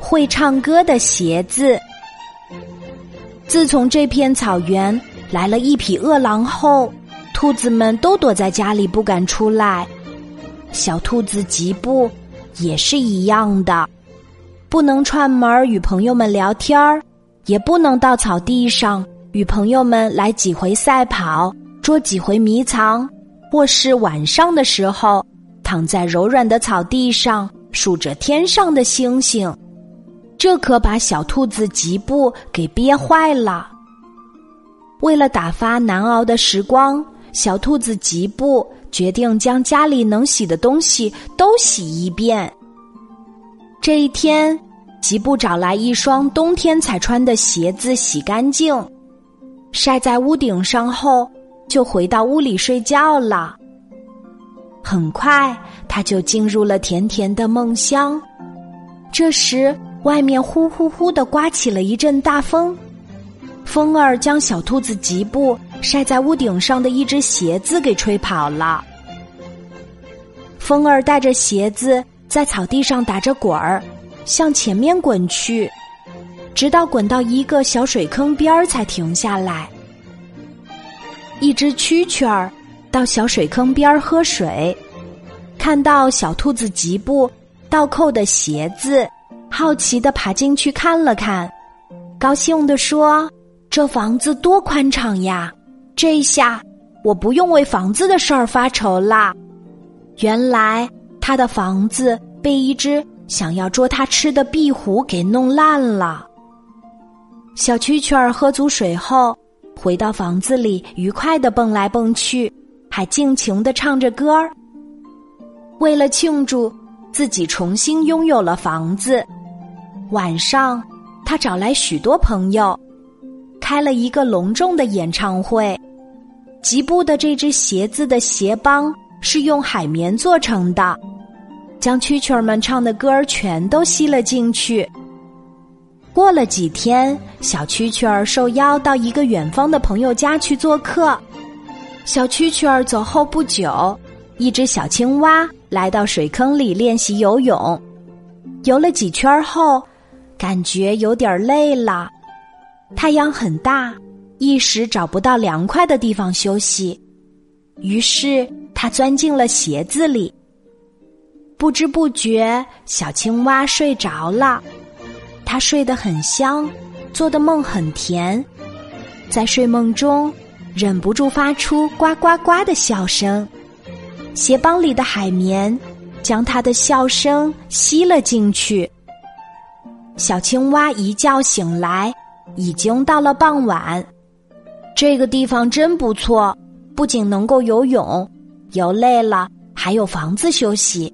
会唱歌的鞋子。自从这片草原来了一匹饿狼后，兔子们都躲在家里不敢出来。小兔子吉布也是一样的，不能串门与朋友们聊天儿，也不能到草地上与朋友们来几回赛跑、捉几回迷藏，或是晚上的时候躺在柔软的草地上数着天上的星星。这可把小兔子吉布给憋坏了。为了打发难熬的时光，小兔子吉布决定将家里能洗的东西都洗一遍。这一天，吉布找来一双冬天才穿的鞋子，洗干净，晒在屋顶上后，就回到屋里睡觉了。很快，他就进入了甜甜的梦乡。这时，外面呼呼呼的刮起了一阵大风，风儿将小兔子吉布晒在屋顶上的一只鞋子给吹跑了。风儿带着鞋子在草地上打着滚儿，向前面滚去，直到滚到一个小水坑边儿才停下来。一只蛐蛐儿到小水坑边儿喝水，看到小兔子吉布倒扣的鞋子。好奇的爬进去看了看，高兴地说：“这房子多宽敞呀！这下我不用为房子的事儿发愁啦。”原来他的房子被一只想要捉他吃的壁虎给弄烂了。小蛐蛐儿喝足水后，回到房子里，愉快的蹦来蹦去，还尽情的唱着歌儿。为了庆祝自己重新拥有了房子。晚上，他找来许多朋友，开了一个隆重的演唱会。吉布的这只鞋子的鞋帮是用海绵做成的，将蛐蛐儿们唱的歌儿全都吸了进去。过了几天，小蛐蛐儿受邀到一个远方的朋友家去做客。小蛐蛐儿走后不久，一只小青蛙来到水坑里练习游泳，游了几圈后。感觉有点累了，太阳很大，一时找不到凉快的地方休息，于是他钻进了鞋子里。不知不觉，小青蛙睡着了，它睡得很香，做的梦很甜，在睡梦中忍不住发出呱呱呱的笑声。鞋帮里的海绵将它的笑声吸了进去。小青蛙一觉醒来，已经到了傍晚。这个地方真不错，不仅能够游泳，游累了还有房子休息。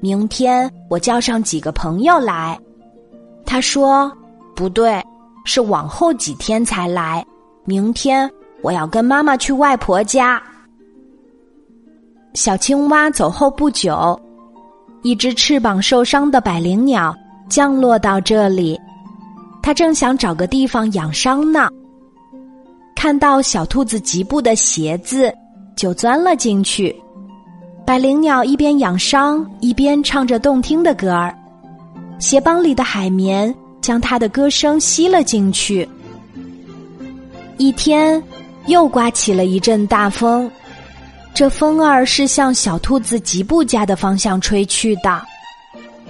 明天我叫上几个朋友来。他说：“不对，是往后几天才来。明天我要跟妈妈去外婆家。”小青蛙走后不久，一只翅膀受伤的百灵鸟。降落到这里，他正想找个地方养伤呢。看到小兔子吉布的鞋子，就钻了进去。百灵鸟一边养伤，一边唱着动听的歌儿。鞋帮里的海绵将它的歌声吸了进去。一天，又刮起了一阵大风，这风儿是向小兔子吉布家的方向吹去的。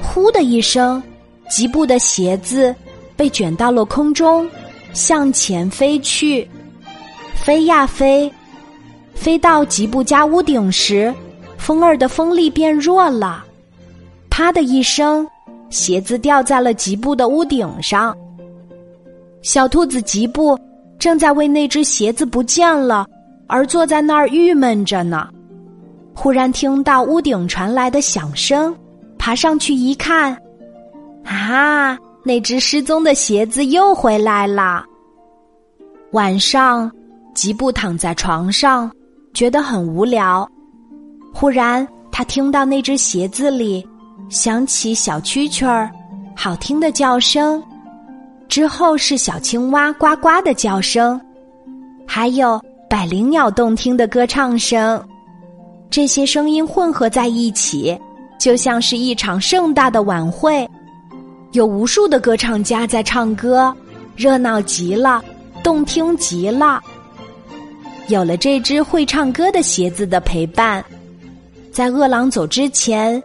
呼的一声。吉布的鞋子被卷到了空中，向前飞去，飞呀飞，飞到吉布家屋顶时，风儿的风力变弱了，啪的一声，鞋子掉在了吉布的屋顶上。小兔子吉布正在为那只鞋子不见了而坐在那儿郁闷着呢，忽然听到屋顶传来的响声，爬上去一看。啊！那只失踪的鞋子又回来了。晚上，吉布躺在床上，觉得很无聊。忽然，他听到那只鞋子里响起小蛐蛐儿好听的叫声，之后是小青蛙呱呱的叫声，还有百灵鸟动听的歌唱声。这些声音混合在一起，就像是一场盛大的晚会。有无数的歌唱家在唱歌，热闹极了，动听极了。有了这只会唱歌的鞋子的陪伴，在饿狼走之前，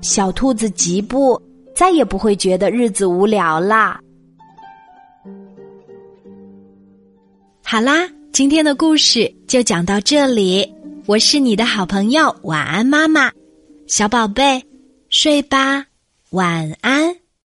小兔子吉布再也不会觉得日子无聊啦。好啦，今天的故事就讲到这里。我是你的好朋友，晚安，妈妈，小宝贝，睡吧，晚安。